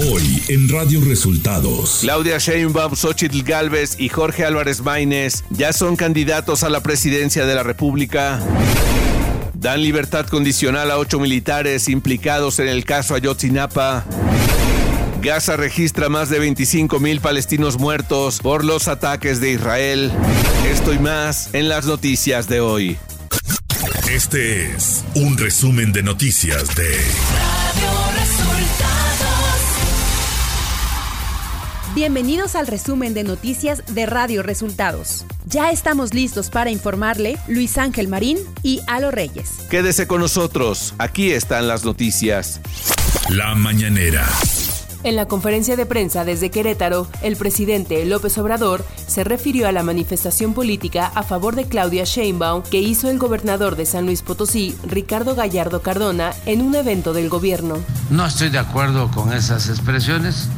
Hoy en Radio Resultados. Claudia Sheinbaum, Xochitl Galvez y Jorge Álvarez Maínez ya son candidatos a la presidencia de la República. Dan libertad condicional a ocho militares implicados en el caso Ayotzinapa. Gaza registra más de 25 mil palestinos muertos por los ataques de Israel. Esto y más en las noticias de hoy. Este es un resumen de noticias de Radio Resultados. Bienvenidos al resumen de noticias de Radio Resultados. Ya estamos listos para informarle Luis Ángel Marín y Alo Reyes. Quédese con nosotros, aquí están las noticias. La mañanera. En la conferencia de prensa desde Querétaro, el presidente López Obrador se refirió a la manifestación política a favor de Claudia Sheinbaum que hizo el gobernador de San Luis Potosí, Ricardo Gallardo Cardona, en un evento del gobierno. No estoy de acuerdo con esas expresiones,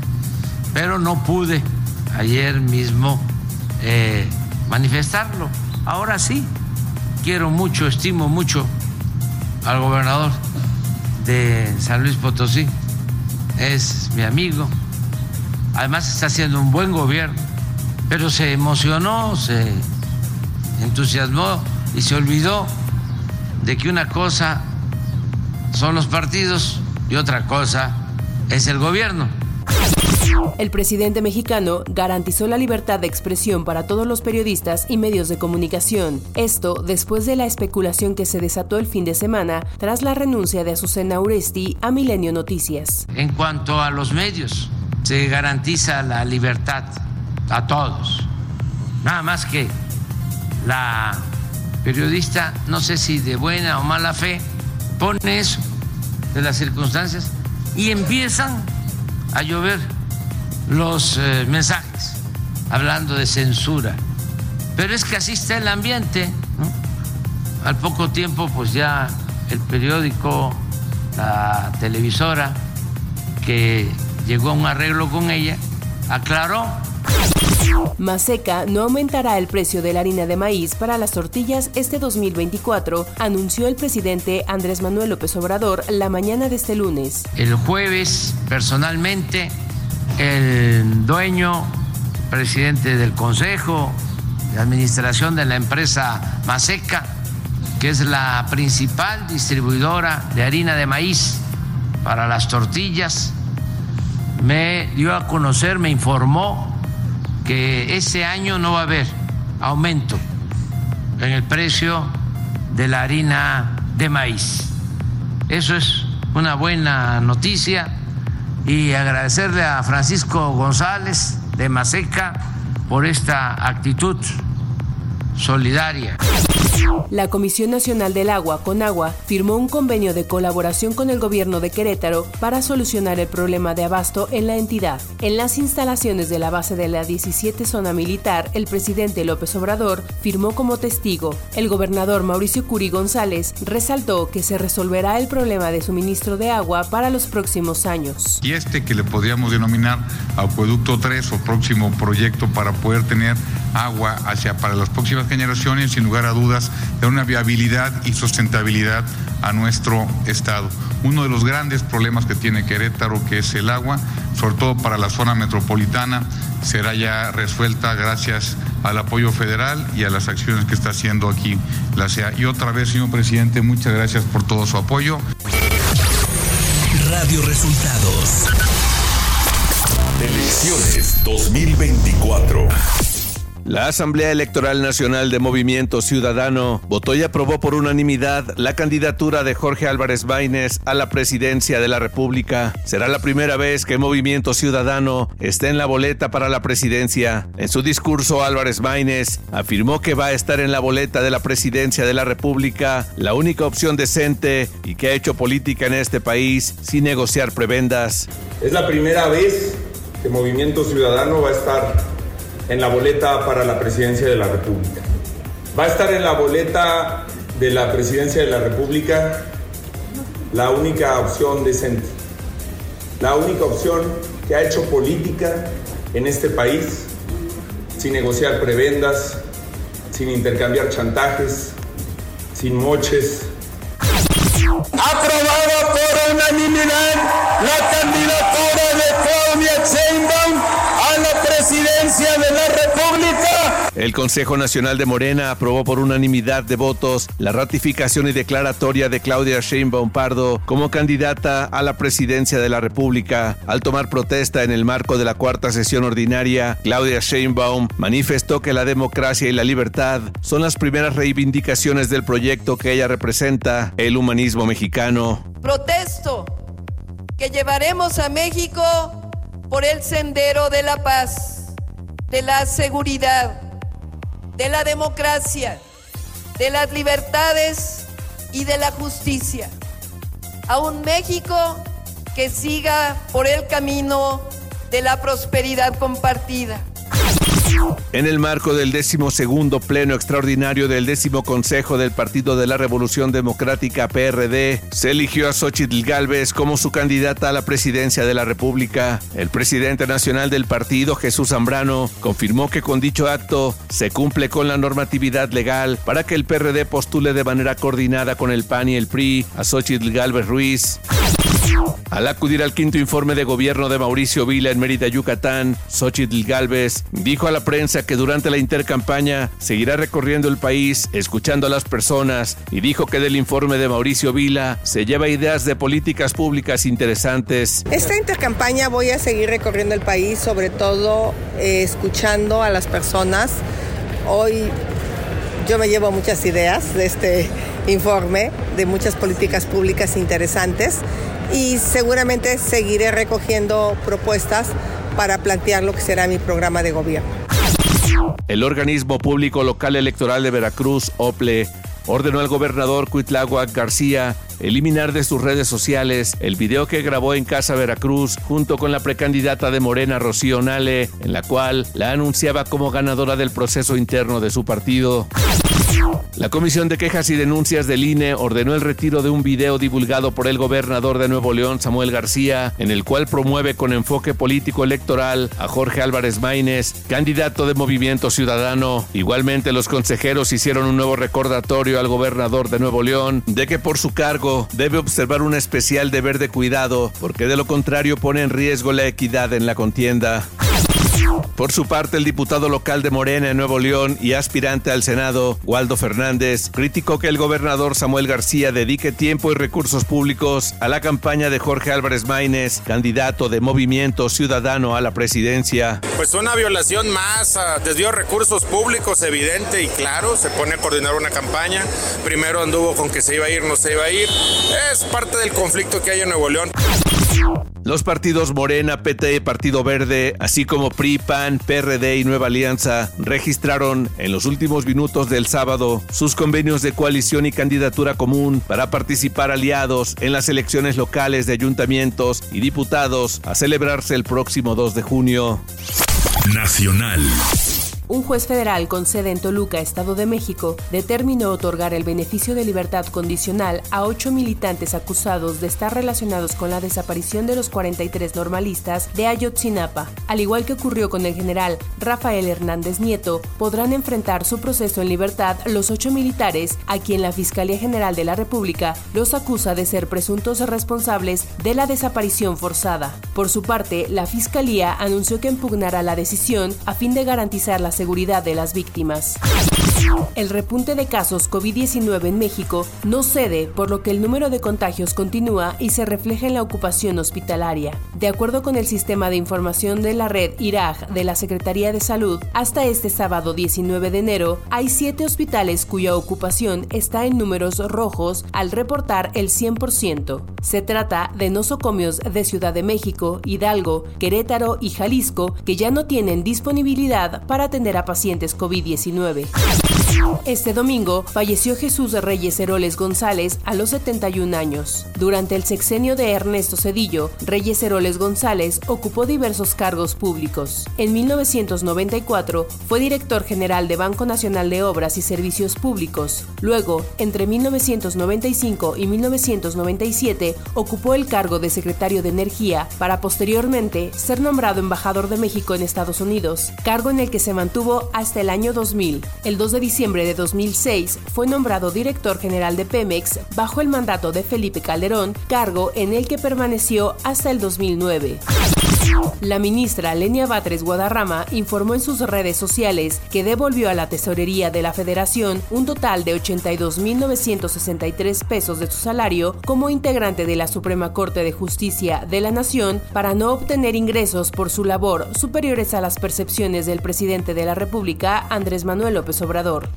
pero no pude ayer mismo eh, manifestarlo. Ahora sí, quiero mucho, estimo mucho al gobernador de San Luis Potosí es mi amigo, además está haciendo un buen gobierno, pero se emocionó, se entusiasmó y se olvidó de que una cosa son los partidos y otra cosa es el gobierno. El presidente mexicano garantizó la libertad de expresión para todos los periodistas y medios de comunicación. Esto después de la especulación que se desató el fin de semana tras la renuncia de Azucena Uresti a Milenio Noticias. En cuanto a los medios, se garantiza la libertad a todos. Nada más que la periodista, no sé si de buena o mala fe, pone eso de las circunstancias y empiezan a llover los eh, mensajes hablando de censura. Pero es que así está el ambiente. Al poco tiempo, pues ya el periódico, la televisora, que llegó a un arreglo con ella, aclaró. Maseca no aumentará el precio de la harina de maíz para las tortillas este 2024, anunció el presidente Andrés Manuel López Obrador la mañana de este lunes. El jueves, personalmente, el dueño, presidente del Consejo de Administración de la empresa Maseca, que es la principal distribuidora de harina de maíz para las tortillas, me dio a conocer, me informó que ese año no va a haber aumento en el precio de la harina de maíz. Eso es una buena noticia y agradecerle a Francisco González de Maseca por esta actitud solidaria. La Comisión Nacional del Agua, Conagua, firmó un convenio de colaboración con el gobierno de Querétaro para solucionar el problema de abasto en la entidad. En las instalaciones de la base de la 17 zona militar, el presidente López Obrador firmó como testigo. El gobernador Mauricio Curi González resaltó que se resolverá el problema de suministro de agua para los próximos años. Y este que le podríamos denominar Acueducto 3 o próximo proyecto para poder tener agua hacia para las próximas generaciones, sin lugar a dudas, de una viabilidad y sustentabilidad a nuestro Estado. Uno de los grandes problemas que tiene Querétaro, que es el agua, sobre todo para la zona metropolitana, será ya resuelta gracias al apoyo federal y a las acciones que está haciendo aquí la CEA. Y otra vez, señor presidente, muchas gracias por todo su apoyo. Radio Resultados. Elecciones 2024. La Asamblea Electoral Nacional de Movimiento Ciudadano votó y aprobó por unanimidad la candidatura de Jorge Álvarez Baines a la presidencia de la República. Será la primera vez que Movimiento Ciudadano esté en la boleta para la presidencia. En su discurso, Álvarez Baines afirmó que va a estar en la boleta de la presidencia de la República, la única opción decente y que ha hecho política en este país sin negociar prebendas. Es la primera vez que Movimiento Ciudadano va a estar en la boleta para la presidencia de la República. Va a estar en la boleta de la presidencia de la República la única opción decente, la única opción que ha hecho política en este país sin negociar prebendas, sin intercambiar chantajes, sin moches. Aprobado por unanimidad El Consejo Nacional de Morena aprobó por unanimidad de votos la ratificación y declaratoria de Claudia Sheinbaum Pardo como candidata a la presidencia de la República. Al tomar protesta en el marco de la cuarta sesión ordinaria, Claudia Sheinbaum manifestó que la democracia y la libertad son las primeras reivindicaciones del proyecto que ella representa, el humanismo mexicano. Protesto que llevaremos a México por el sendero de la paz, de la seguridad, de la democracia, de las libertades y de la justicia. A un México que siga por el camino de la prosperidad compartida. En el marco del decimosegundo pleno extraordinario del décimo Consejo del Partido de la Revolución Democrática PRD, se eligió a Xochitl Gálvez como su candidata a la presidencia de la República. El presidente nacional del partido, Jesús Zambrano, confirmó que con dicho acto se cumple con la normatividad legal para que el PRD postule de manera coordinada con el PAN y el PRI a Xochitl Gálvez Ruiz. Al acudir al quinto informe de gobierno de Mauricio Vila en Mérida, Yucatán, Xochitl Galvez dijo a la prensa que durante la intercampaña seguirá recorriendo el país, escuchando a las personas y dijo que del informe de Mauricio Vila se lleva ideas de políticas públicas interesantes. Esta intercampaña voy a seguir recorriendo el país, sobre todo eh, escuchando a las personas. Hoy yo me llevo muchas ideas de este informe, de muchas políticas públicas interesantes y seguramente seguiré recogiendo propuestas para plantear lo que será mi programa de gobierno. El organismo público local electoral de Veracruz, OPLE, ordenó al gobernador Cuitláhuac García eliminar de sus redes sociales el video que grabó en Casa Veracruz junto con la precandidata de Morena Rocío Nale, en la cual la anunciaba como ganadora del proceso interno de su partido. La Comisión de Quejas y Denuncias del INE ordenó el retiro de un video divulgado por el gobernador de Nuevo León, Samuel García, en el cual promueve con enfoque político electoral a Jorge Álvarez Maínez, candidato de Movimiento Ciudadano. Igualmente, los consejeros hicieron un nuevo recordatorio al gobernador de Nuevo León de que por su cargo debe observar un especial deber de cuidado, porque de lo contrario pone en riesgo la equidad en la contienda. Por su parte, el diputado local de Morena en Nuevo León y aspirante al Senado, Waldo Fernández, criticó que el gobernador Samuel García dedique tiempo y recursos públicos a la campaña de Jorge Álvarez Maínez, candidato de Movimiento Ciudadano a la presidencia. Pues una violación más, desvío de recursos públicos evidente y claro, se pone a coordinar una campaña. Primero anduvo con que se iba a ir, no se iba a ir. Es parte del conflicto que hay en Nuevo León. Los partidos Morena, PT, Partido Verde, así como PRI, PAN, PRD y Nueva Alianza registraron en los últimos minutos del sábado sus convenios de coalición y candidatura común para participar aliados en las elecciones locales de ayuntamientos y diputados a celebrarse el próximo 2 de junio. Nacional. Un juez federal con sede en Toluca, Estado de México, determinó otorgar el beneficio de libertad condicional a ocho militantes acusados de estar relacionados con la desaparición de los 43 normalistas de Ayotzinapa. Al igual que ocurrió con el general Rafael Hernández Nieto, podrán enfrentar su proceso en libertad los ocho militares a quien la Fiscalía General de la República los acusa de ser presuntos responsables de la desaparición forzada. Por su parte, la Fiscalía anunció que impugnará la decisión a fin de garantizar la seguridad de las víctimas. El repunte de casos COVID-19 en México no cede, por lo que el número de contagios continúa y se refleja en la ocupación hospitalaria. De acuerdo con el sistema de información de la red IRAG de la Secretaría de Salud, hasta este sábado 19 de enero hay siete hospitales cuya ocupación está en números rojos al reportar el 100%. Se trata de nosocomios de Ciudad de México, Hidalgo, Querétaro y Jalisco que ya no tienen disponibilidad para atender a pacientes COVID-19. Este domingo falleció Jesús Reyes Heroles González a los 71 años. Durante el sexenio de Ernesto Cedillo, Reyes Heroles González ocupó diversos cargos públicos. En 1994 fue director general de Banco Nacional de Obras y Servicios Públicos. Luego, entre 1995 y 1997, ocupó el cargo de secretario de Energía para posteriormente ser nombrado embajador de México en Estados Unidos, cargo en el que se mantuvo hasta el año 2000. El 2 de diciembre de 2006 fue nombrado director general de Pemex bajo el mandato de Felipe Calderón, cargo en el que permaneció hasta el 2009. La ministra Lenia Batres Guadarrama informó en sus redes sociales que devolvió a la tesorería de la federación un total de 82.963 pesos de su salario como integrante de la Suprema Corte de Justicia de la Nación para no obtener ingresos por su labor superiores a las percepciones del presidente de la República, Andrés Manuel López Obrador.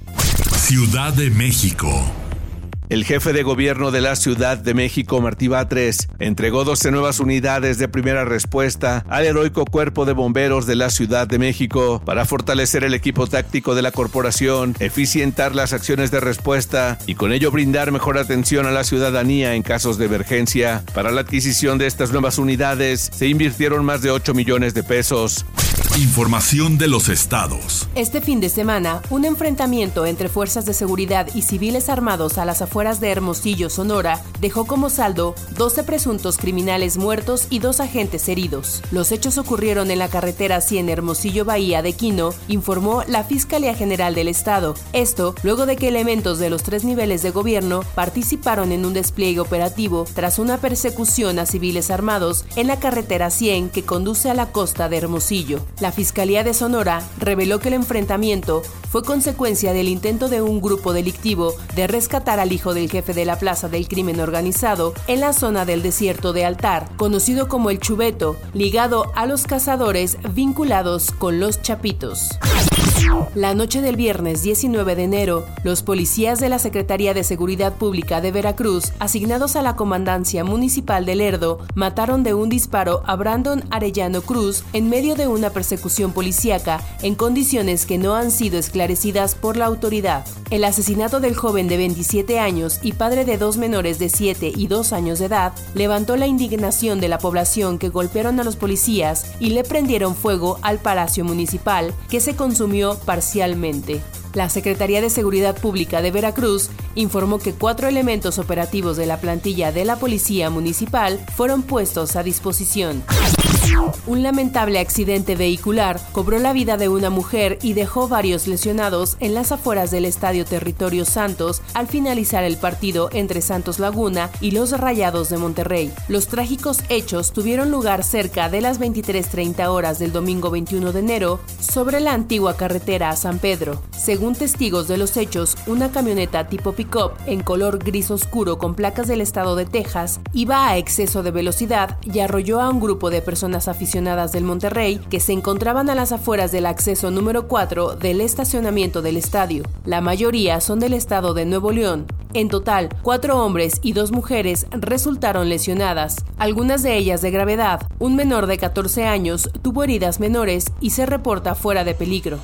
Ciudad de México. El jefe de gobierno de la Ciudad de México, Martí Batres, entregó 12 nuevas unidades de primera respuesta al heroico cuerpo de bomberos de la Ciudad de México para fortalecer el equipo táctico de la corporación, eficientar las acciones de respuesta y con ello brindar mejor atención a la ciudadanía en casos de emergencia. Para la adquisición de estas nuevas unidades se invirtieron más de 8 millones de pesos. Información de los estados. Este fin de semana, un enfrentamiento entre fuerzas de seguridad y civiles armados a las afueras de Hermosillo, Sonora, dejó como saldo 12 presuntos criminales muertos y dos agentes heridos. Los hechos ocurrieron en la carretera 100 Hermosillo Bahía de Quino, informó la Fiscalía General del Estado. Esto luego de que elementos de los tres niveles de gobierno participaron en un despliegue operativo tras una persecución a civiles armados en la carretera 100 que conduce a la costa de Hermosillo. La Fiscalía de Sonora reveló que el enfrentamiento fue consecuencia del intento de un grupo delictivo de rescatar al hijo del jefe de la Plaza del Crimen Organizado en la zona del desierto de Altar, conocido como el Chubeto, ligado a los cazadores vinculados con los Chapitos. La noche del viernes 19 de enero, los policías de la Secretaría de Seguridad Pública de Veracruz, asignados a la Comandancia Municipal de Lerdo, mataron de un disparo a Brandon Arellano Cruz en medio de una persecución policíaca en condiciones que no han sido esclarecidas por la autoridad. El asesinato del joven de 27 años y padre de dos menores de 7 y 2 años de edad levantó la indignación de la población que golpearon a los policías y le prendieron fuego al Palacio Municipal, que se consumió parcialmente. La Secretaría de Seguridad Pública de Veracruz informó que cuatro elementos operativos de la plantilla de la Policía Municipal fueron puestos a disposición. Un lamentable accidente vehicular cobró la vida de una mujer y dejó varios lesionados en las afueras del Estadio Territorio Santos al finalizar el partido entre Santos Laguna y los Rayados de Monterrey. Los trágicos hechos tuvieron lugar cerca de las 23:30 horas del domingo 21 de enero sobre la antigua carretera a San Pedro. Según testigos de los hechos, una camioneta tipo pick-up en color gris oscuro con placas del estado de Texas iba a exceso de velocidad y arrolló a un grupo de personas aficionadas del Monterrey que se encontraban a las afueras del acceso número 4 del estacionamiento del estadio. La mayoría son del estado de Nuevo León. En total, cuatro hombres y dos mujeres resultaron lesionadas, algunas de ellas de gravedad. Un menor de 14 años tuvo heridas menores y se reporta fuera de peligro.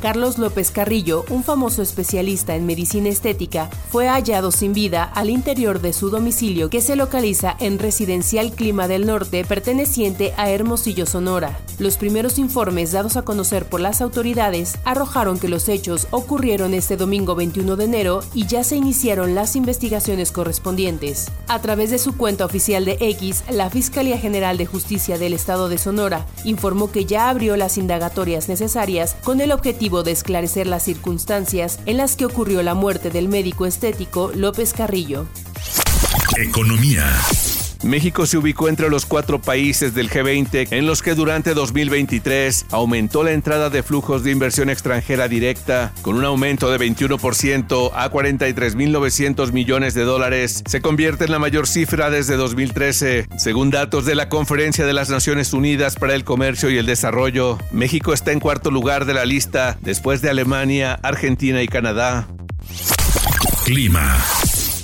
Carlos López Carrillo, un famoso especialista en medicina estética, fue hallado sin vida al interior de su domicilio que se localiza en Residencial Clima del Norte perteneciente a Hermosillo, Sonora. Los primeros informes dados a conocer por las autoridades arrojaron que los hechos ocurrieron este domingo 21 de enero y ya se iniciaron las investigaciones correspondientes. A través de su cuenta oficial de X, la Fiscalía General de Justicia del Estado de Sonora informó que ya abrió las indagatorias necesarias con el objetivo de esclarecer las circunstancias en las que ocurrió la muerte del médico estético López Carrillo. Economía. México se ubicó entre los cuatro países del G20 en los que durante 2023 aumentó la entrada de flujos de inversión extranjera directa con un aumento de 21% a 43.900 millones de dólares. Se convierte en la mayor cifra desde 2013. Según datos de la Conferencia de las Naciones Unidas para el Comercio y el Desarrollo, México está en cuarto lugar de la lista después de Alemania, Argentina y Canadá. Clima.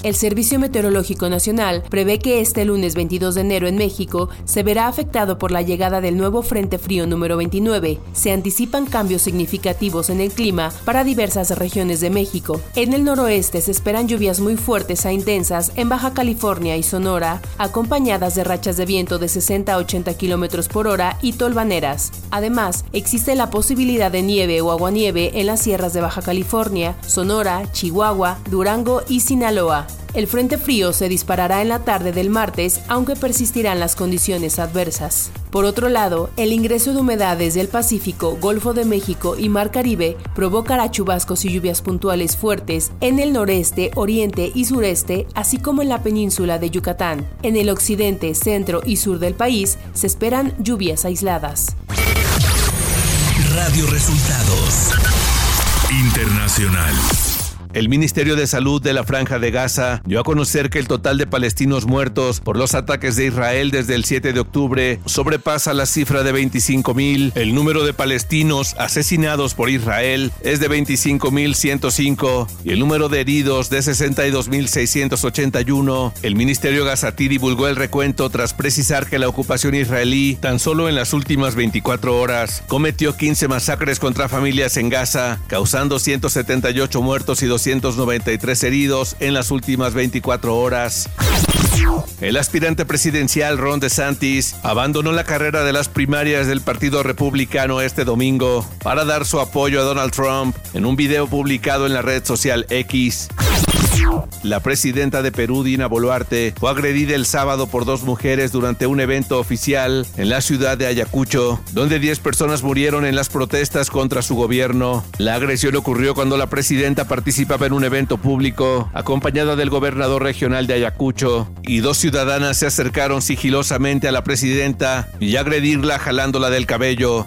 El Servicio Meteorológico Nacional prevé que este lunes 22 de enero en México se verá afectado por la llegada del nuevo Frente Frío número 29. Se anticipan cambios significativos en el clima para diversas regiones de México. En el noroeste se esperan lluvias muy fuertes a intensas en Baja California y Sonora, acompañadas de rachas de viento de 60 a 80 kilómetros por hora y tolvaneras. Además, existe la posibilidad de nieve o aguanieve en las sierras de Baja California, Sonora, Chihuahua, Durango y Sinaloa. El frente frío se disparará en la tarde del martes, aunque persistirán las condiciones adversas. Por otro lado, el ingreso de humedades del Pacífico, Golfo de México y Mar Caribe provocará chubascos y lluvias puntuales fuertes en el noreste, oriente y sureste, así como en la península de Yucatán. En el occidente, centro y sur del país se esperan lluvias aisladas. Radio Resultados Internacional. El Ministerio de Salud de la Franja de Gaza dio a conocer que el total de palestinos muertos por los ataques de Israel desde el 7 de octubre sobrepasa la cifra de 25.000. El número de palestinos asesinados por Israel es de 25.105 y el número de heridos de 62.681. El Ministerio Gazatí divulgó el recuento tras precisar que la ocupación israelí, tan solo en las últimas 24 horas, cometió 15 masacres contra familias en Gaza, causando 178 muertos y 200 293 heridos en las últimas 24 horas. El aspirante presidencial Ron DeSantis abandonó la carrera de las primarias del Partido Republicano este domingo para dar su apoyo a Donald Trump en un video publicado en la red social X. La presidenta de Perú, Dina Boluarte, fue agredida el sábado por dos mujeres durante un evento oficial en la ciudad de Ayacucho, donde 10 personas murieron en las protestas contra su gobierno. La agresión ocurrió cuando la presidenta participaba en un evento público, acompañada del gobernador regional de Ayacucho, y dos ciudadanas se acercaron sigilosamente a la presidenta y agredirla jalándola del cabello.